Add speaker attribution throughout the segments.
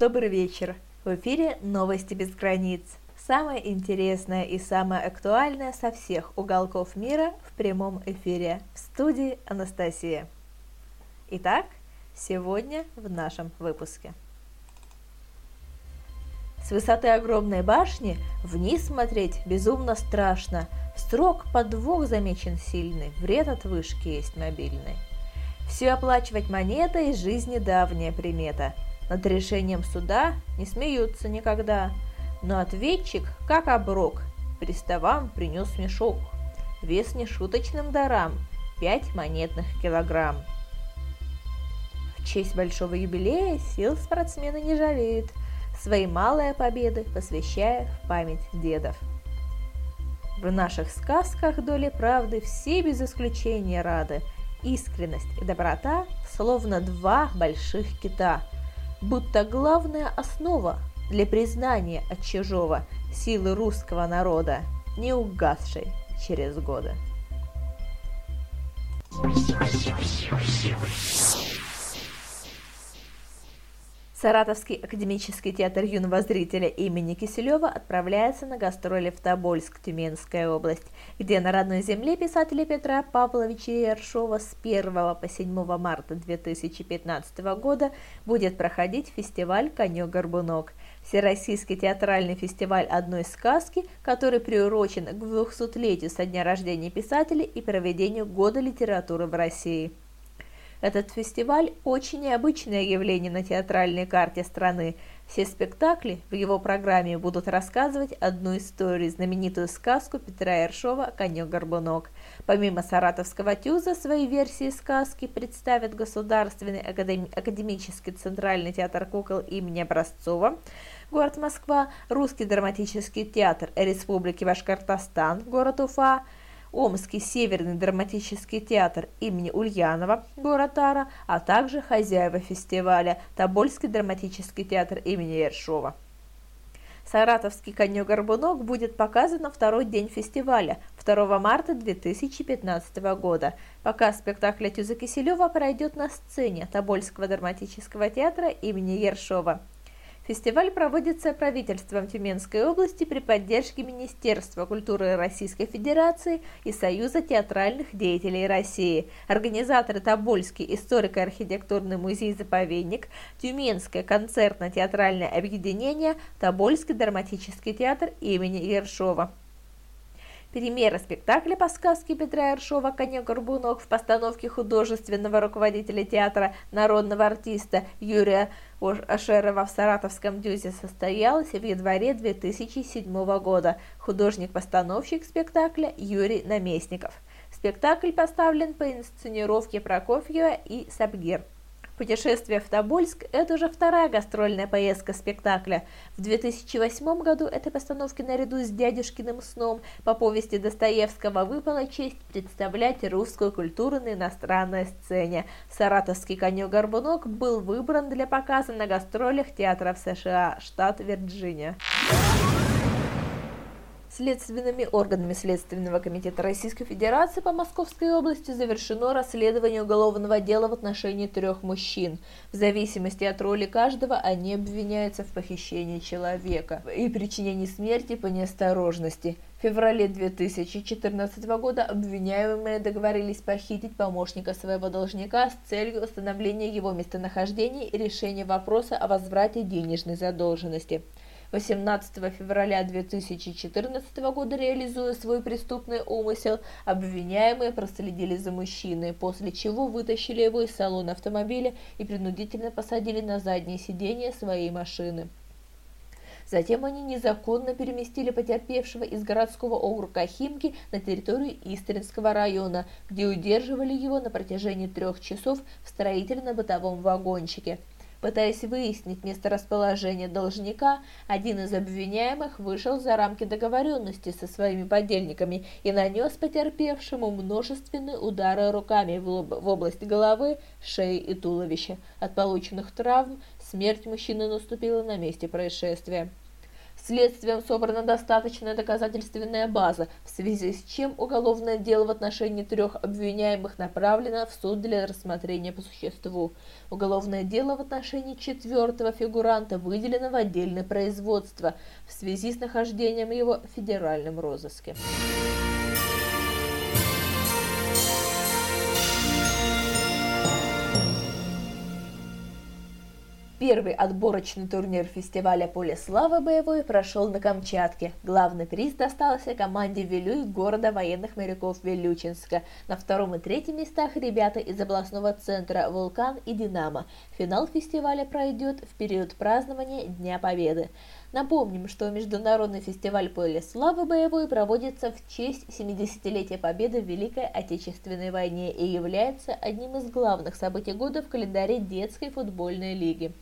Speaker 1: Добрый вечер. В эфире «Новости без границ». Самое интересное и самое актуальное со всех уголков мира в прямом эфире. В студии Анастасия. Итак, сегодня в нашем выпуске. С высоты огромной башни вниз смотреть безумно страшно. Срок подвох замечен сильный, вред от вышки есть мобильный. Все оплачивать монетой – жизни давняя примета. Над решением суда не смеются никогда. Но ответчик, как оброк, приставам принес мешок. Вес нешуточным дарам – пять монетных килограмм. В честь большого юбилея сил спортсмены не жалеют – свои малые победы посвящая в память дедов. В наших сказках доли правды все без исключения рады. Искренность и доброта словно два больших кита, будто главная основа для признания от чужого силы русского народа, не угасшей через годы. Саратовский академический театр юного зрителя имени Киселева отправляется на гастроли в Тобольск, Тюменская область, где на родной земле писателя Петра Павловича Ершова с 1 по 7 марта 2015 года будет проходить фестиваль «Конек-горбунок». Всероссийский театральный фестиваль одной сказки, который приурочен к 200-летию со дня рождения писателя и проведению Года литературы в России. Этот фестиваль – очень необычное явление на театральной карте страны. Все спектакли в его программе будут рассказывать одну историю, знаменитую сказку Петра Ершова «Конек-горбунок». Помимо саратовского тюза, свои версии сказки представят Государственный академи академический центральный театр кукол имени Образцова, город Москва, Русский драматический театр Республики Башкортостан, город Уфа, Омский Северный драматический театр имени Ульянова, город Тара, а также хозяева фестиваля Тобольский драматический театр имени Ершова. Саратовский конек-горбунок будет показан на второй день фестиваля, 2 марта 2015 года. Показ спектакля Тюза Киселева пройдет на сцене Тобольского драматического театра имени Ершова. Фестиваль проводится правительством Тюменской области при поддержке Министерства культуры Российской Федерации и Союза театральных деятелей России. Организаторы Тобольский историко-архитектурный музей-заповедник, Тюменское концертно-театральное объединение, Тобольский драматический театр имени Ершова. Премьера спектакля по сказке Петра Ершова «Конек-горбунок» в постановке художественного руководителя театра народного артиста Юрия Ашерова в Саратовском дюзе состоялась в январе 2007 года. Художник-постановщик спектакля Юрий Наместников. Спектакль поставлен по инсценировке Прокофьева и Сабгир. Путешествие в Тобольск – это уже вторая гастрольная поездка спектакля. В 2008 году этой постановке наряду с «Дядюшкиным сном» по повести Достоевского выпала честь представлять русскую культуру на иностранной сцене. Саратовский конек-горбунок был выбран для показа на гастролях театров США, штат Вирджиния. Следственными органами Следственного комитета Российской Федерации по Московской области завершено расследование уголовного дела в отношении трех мужчин. В зависимости от роли каждого они обвиняются в похищении человека и причинении смерти по неосторожности. В феврале 2014 года обвиняемые договорились похитить помощника своего должника с целью установления его местонахождения и решения вопроса о возврате денежной задолженности. 18 февраля 2014 года, реализуя свой преступный умысел, обвиняемые проследили за мужчиной, после чего вытащили его из салона автомобиля и принудительно посадили на заднее сиденье своей машины. Затем они незаконно переместили потерпевшего из городского округа Химки на территорию Истринского района, где удерживали его на протяжении трех часов в строительно-бытовом вагончике. Пытаясь выяснить месторасположение должника, один из обвиняемых вышел за рамки договоренности со своими подельниками и нанес потерпевшему множественные удары руками в, в область головы, шеи и туловища. От полученных травм смерть мужчины наступила на месте происшествия. Следствием собрана достаточная доказательственная база, в связи с чем уголовное дело в отношении трех обвиняемых направлено в суд для рассмотрения по существу. Уголовное дело в отношении четвертого фигуранта выделено в отдельное производство в связи с нахождением его в федеральном розыске. Первый отборочный турнир фестиваля «Поле славы» боевой прошел на Камчатке. Главный приз достался команде «Вилюй» города военных моряков Вилючинска. На втором и третьем местах ребята из областного центра «Вулкан» и «Динамо». Финал фестиваля пройдет в период празднования Дня Победы. Напомним, что Международный фестиваль «Поле славы» боевой проводится в честь 70-летия Победы в Великой Отечественной войне и является одним из главных событий года в календаре детской футбольной лиги.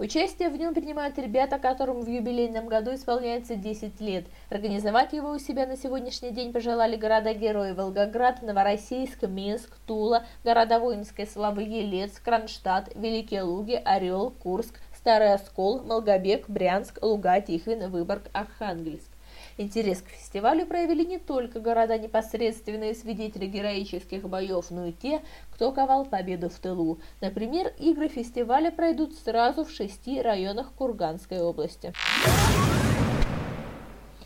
Speaker 1: Участие в нем принимают ребята, которым в юбилейном году исполняется 10 лет. Организовать его у себя на сегодняшний день пожелали города-герои Волгоград, Новороссийск, Минск, Тула, города воинской славы Елец, Кронштадт, Великие Луги, Орел, Курск, Старый Оскол, Молгобек, Брянск, Луга, Тихвин, Выборг, Архангельск. Интерес к фестивалю проявили не только города непосредственные свидетели героических боев, но и те, кто ковал победу в тылу. Например, игры фестиваля пройдут сразу в шести районах Курганской области.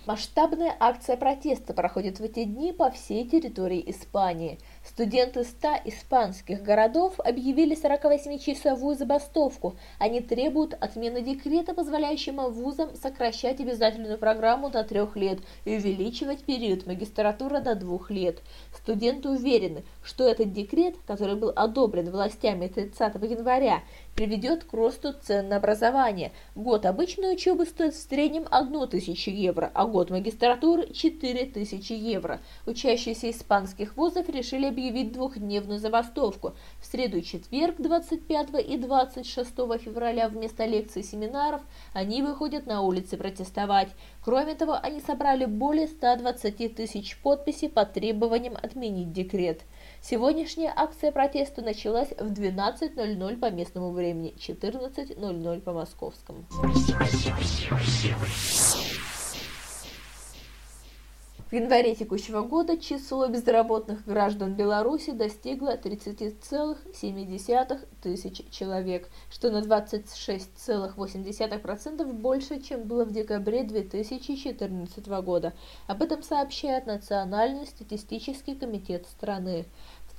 Speaker 1: Масштабная акция протеста проходит в эти дни по всей территории Испании. Студенты 100 испанских городов объявили 48-часовую забастовку. Они требуют отмены декрета, позволяющего вузам сокращать обязательную программу до трех лет и увеличивать период магистратуры до двух лет. Студенты уверены, что этот декрет, который был одобрен властями 30 января, приведет к росту цен на образование. Год обычной учебы стоит в среднем 1000 евро, а год магистратуры 4000 евро. Учащиеся испанских вузов решили объявить двухдневную забастовку. В среду и четверг 25 и 26 февраля вместо лекций и семинаров они выходят на улицы протестовать. Кроме того, они собрали более 120 тысяч подписей по требованиям отменить декрет. Сегодняшняя акция протеста началась в 12.00 по местному времени, 14.00 по московскому. В январе текущего года число безработных граждан Беларуси достигло 30,7 тысяч человек, что на 26,8% больше, чем было в декабре 2014 года. Об этом сообщает Национальный статистический комитет страны.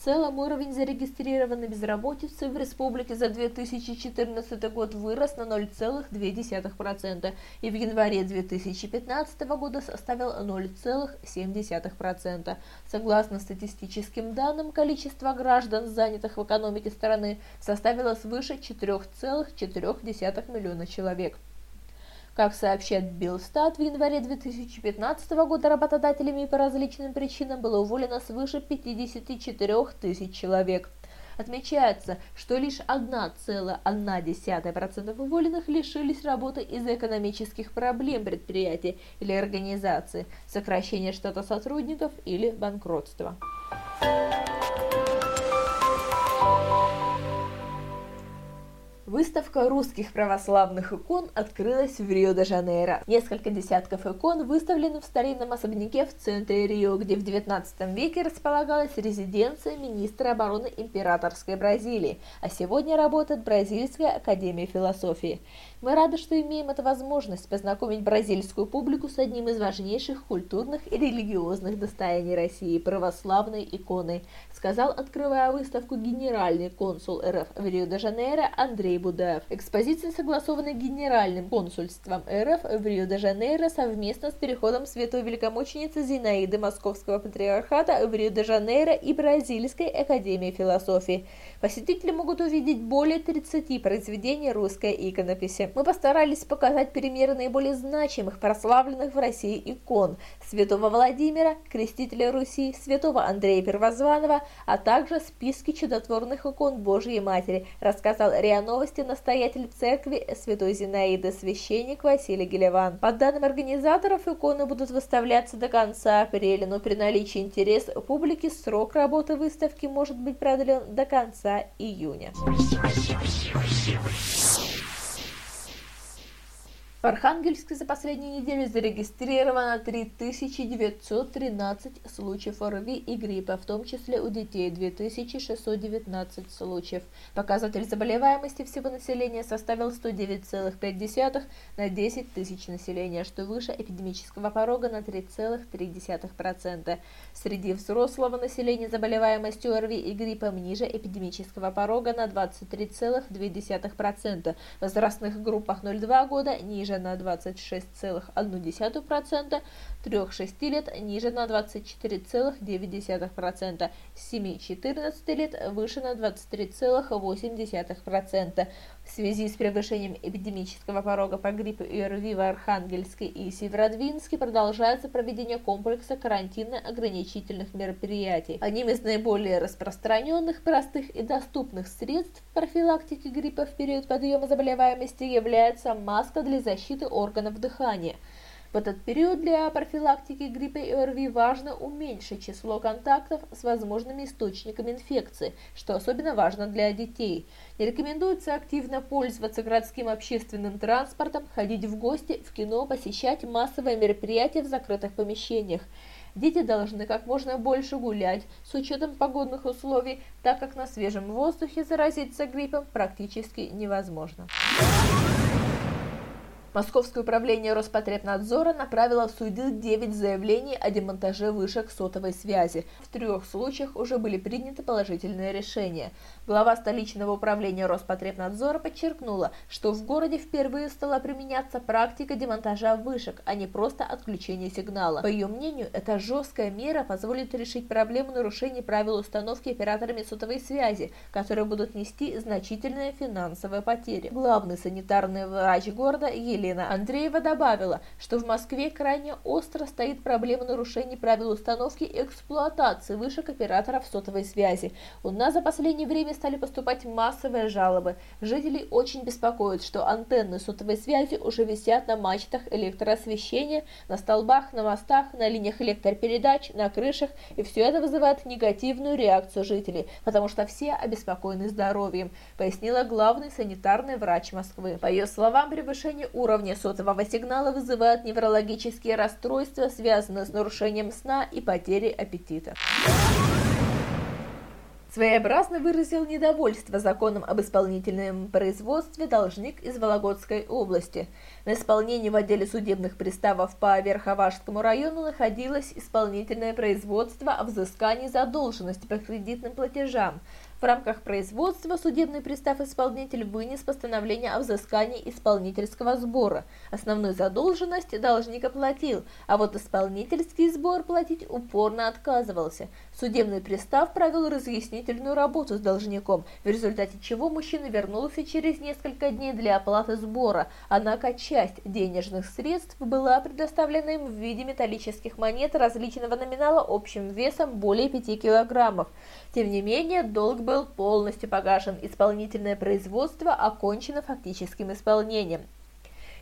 Speaker 1: Целом уровень зарегистрированной безработицы в республике за 2014 год вырос на 0,2% и в январе 2015 года составил 0,7%. Согласно статистическим данным, количество граждан, занятых в экономике страны, составило свыше 4,4 миллиона человек. Как сообщает Белстат, в январе 2015 года работодателями по различным причинам было уволено свыше 54 тысяч человек. Отмечается, что лишь 1,1% уволенных лишились работы из-за экономических проблем предприятия или организации, сокращения штата сотрудников или банкротства. Выставка русских православных икон открылась в Рио-де-Жанейро. Несколько десятков икон выставлены в старинном особняке в центре Рио, где в XIX веке располагалась резиденция министра обороны императорской Бразилии, а сегодня работает Бразильская академия философии. Мы рады, что имеем эту возможность познакомить бразильскую публику с одним из важнейших культурных и религиозных достояний России – православной иконой, сказал, открывая выставку генеральный консул РФ в Рио-де-Жанейро Андрей Будаев. Экспозиция согласована Генеральным консульством РФ в Рио-де-Жанейро совместно с переходом Святой Великомученицы Зинаиды Московского Патриархата в Рио-де-Жанейро и Бразильской Академии Философии. Посетители могут увидеть более 30 произведений русской иконописи. Мы постарались показать примеры наиболее значимых, прославленных в России икон святого Владимира, крестителя Руси, святого Андрея Первозванного, а также списки чудотворных икон Божьей Матери, рассказал РИА Новости настоятель церкви святой Зинаиды, священник Василий Гелеван. По данным организаторов, иконы будут выставляться до конца апреля, но при наличии интереса публики срок работы выставки может быть продлен до конца июня. В Архангельске за последнюю неделю зарегистрировано 3913 случаев ОРВИ и гриппа, в том числе у детей 2619 случаев. Показатель заболеваемости всего населения составил 109,5 на 10 тысяч населения, что выше эпидемического порога на 3,3%. Среди взрослого населения заболеваемость ОРВИ и гриппом ниже эпидемического порога на 23,2%. В возрастных группах 0,2 года ниже ниже на 26,1%, 3-6 лет ниже на 24,9%, 7-14 лет выше на 23,8%. В связи с превышением эпидемического порога по гриппу и ОРВИ в Архангельске и Северодвинске продолжается проведение комплекса карантинно-ограничительных мероприятий. Одним из наиболее распространенных, простых и доступных средств профилактики гриппа в период подъема заболеваемости является маска для защиты органов дыхания – в этот период для профилактики гриппа и ОРВИ важно уменьшить число контактов с возможными источниками инфекции, что особенно важно для детей. Не рекомендуется активно пользоваться городским общественным транспортом, ходить в гости, в кино, посещать массовые мероприятия в закрытых помещениях. Дети должны как можно больше гулять с учетом погодных условий, так как на свежем воздухе заразиться гриппом практически невозможно. Московское управление Роспотребнадзора направило в суды 9 заявлений о демонтаже вышек сотовой связи. В трех случаях уже были приняты положительные решения. Глава столичного управления Роспотребнадзора подчеркнула, что в городе впервые стала применяться практика демонтажа вышек, а не просто отключение сигнала. По ее мнению, эта жесткая мера позволит решить проблему нарушений правил установки операторами сотовой связи, которые будут нести значительные финансовые потери. Главный санитарный врач города Елена Елена Андреева добавила, что в Москве крайне остро стоит проблема нарушений правил установки и эксплуатации вышек операторов сотовой связи. У нас за последнее время стали поступать массовые жалобы. Жителей очень беспокоит, что антенны сотовой связи уже висят на мачтах электроосвещения, на столбах, на мостах, на линиях электропередач, на крышах, и все это вызывает негативную реакцию жителей, потому что все обеспокоены здоровьем, пояснила главный санитарный врач Москвы. По ее словам, превышение уровня уровня сотового сигнала вызывают неврологические расстройства, связанные с нарушением сна и потерей аппетита. Своеобразно выразил недовольство законом об исполнительном производстве должник из Вологодской области. На исполнении в отделе судебных приставов по Верховашскому району находилось исполнительное производство о взыскании задолженности по кредитным платежам. В рамках производства судебный пристав-исполнитель вынес постановление о взыскании исполнительского сбора. Основную задолженность должник оплатил, а вот исполнительский сбор платить упорно отказывался. Судебный пристав провел разъяснительную работу с должником, в результате чего мужчина вернулся через несколько дней для оплаты сбора, однако часть денежных средств была предоставлена им в виде металлических монет различного номинала общим весом более 5 килограммов. Тем не менее, долг был полностью погашен, исполнительное производство окончено фактическим исполнением.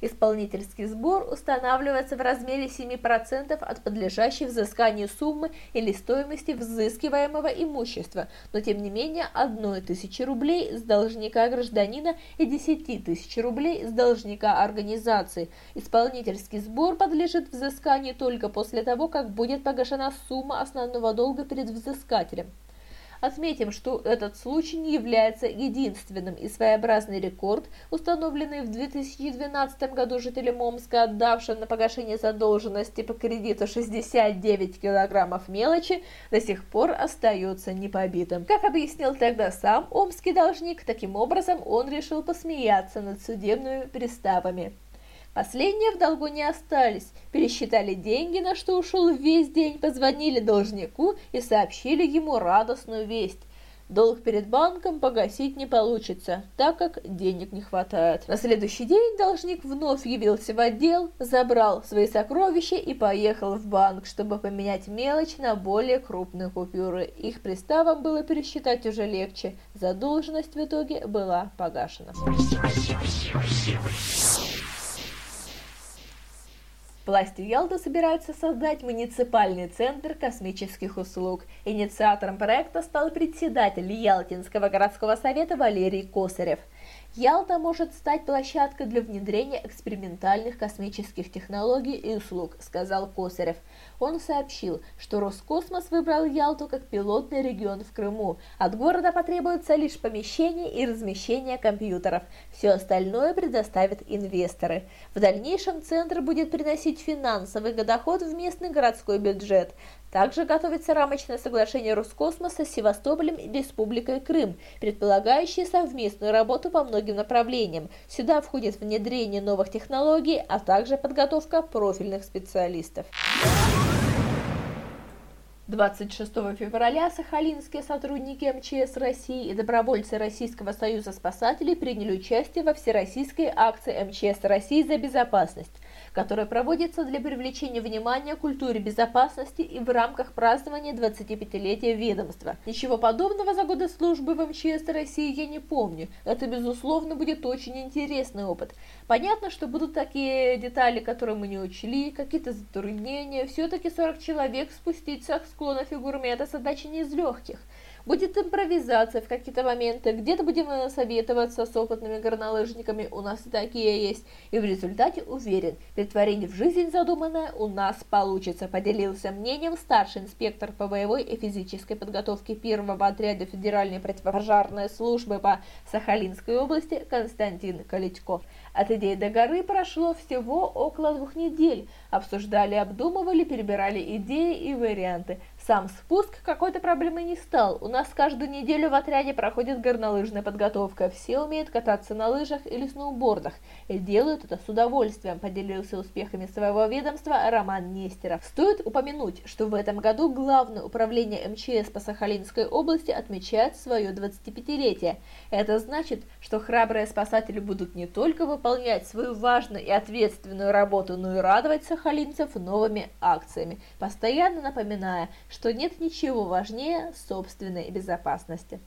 Speaker 1: Исполнительский сбор устанавливается в размере 7% от подлежащей взысканию суммы или стоимости взыскиваемого имущества, но тем не менее 1 тысячи рублей с должника гражданина и 10 тысяч рублей с должника организации. Исполнительский сбор подлежит взысканию только после того, как будет погашена сумма основного долга перед взыскателем. Отметим, что этот случай не является единственным и своеобразный рекорд, установленный в 2012 году жителем Омска, отдавшим на погашение задолженности по кредиту 69 килограммов мелочи, до сих пор остается непобитым. Как объяснил тогда сам омский должник, таким образом он решил посмеяться над судебными приставами. Последние в долгу не остались, пересчитали деньги, на что ушел весь день, позвонили должнику и сообщили ему радостную весть. Долг перед банком погасить не получится, так как денег не хватает. На следующий день должник вновь явился в отдел, забрал свои сокровища и поехал в банк, чтобы поменять мелочь на более крупные купюры. Их приставам было пересчитать уже легче. Задолженность в итоге была погашена. Власти Ялты собираются создать муниципальный центр космических услуг. Инициатором проекта стал председатель Ялтинского городского совета Валерий Косарев – Ялта может стать площадкой для внедрения экспериментальных космических технологий и услуг, сказал Косарев. Он сообщил, что Роскосмос выбрал Ялту как пилотный регион в Крыму. От города потребуется лишь помещение и размещение компьютеров. Все остальное предоставят инвесторы. В дальнейшем центр будет приносить финансовый доход в местный городской бюджет. Также готовится рамочное соглашение Роскосмоса с Севастополем и Республикой Крым, предполагающее совместную работу по многим направлениям. Сюда входит внедрение новых технологий, а также подготовка профильных специалистов. 26 февраля сахалинские сотрудники МЧС России и добровольцы Российского союза спасателей приняли участие во всероссийской акции МЧС России за безопасность которая проводится для привлечения внимания к культуре безопасности и в рамках празднования 25-летия ведомства. Ничего подобного за годы службы в МЧС России я не помню. Это, безусловно, будет очень интересный опыт. Понятно, что будут такие детали, которые мы не учли, какие-то затруднения. Все-таки 40 человек спуститься с склона фигурами – это задача не из легких. Будет импровизация в какие-то моменты, где-то будем э, советоваться с опытными горнолыжниками, у нас такие есть. И в результате уверен, притворение в жизнь задуманное у нас получится, поделился мнением старший инспектор по боевой и физической подготовке первого отряда Федеральной противопожарной службы по Сахалинской области Константин Калитько. От идеи до горы прошло всего около двух недель. Обсуждали, обдумывали, перебирали идеи и варианты. Сам спуск какой-то проблемой не стал. У нас каждую неделю в отряде проходит горнолыжная подготовка. Все умеют кататься на лыжах или сноубордах. И делают это с удовольствием, поделился успехами своего ведомства Роман Нестеров. Стоит упомянуть, что в этом году Главное управление МЧС по Сахалинской области отмечает свое 25-летие. Это значит, что храбрые спасатели будут не только выполнять свою важную и ответственную работу, но и радовать сахалинцев новыми акциями, постоянно напоминая, что нет ничего важнее собственной безопасности.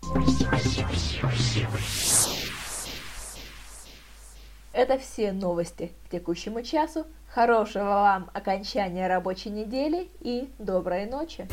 Speaker 1: Это все новости к текущему часу. Хорошего вам окончания рабочей недели и доброй ночи!